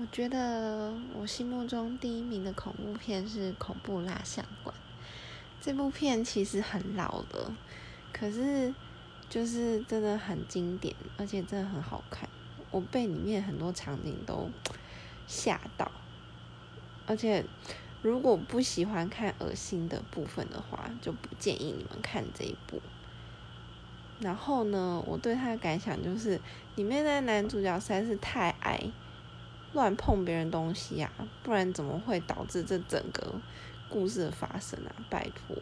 我觉得我心目中第一名的恐怖片是《恐怖蜡像馆》。这部片其实很老了，可是就是真的很经典，而且真的很好看。我被里面很多场景都吓到，而且如果不喜欢看恶心的部分的话，就不建议你们看这一部。然后呢，我对他的感想就是，里面的男主角实在是太矮。乱碰别人东西呀，不然怎么会导致这整个故事的发生啊？拜托。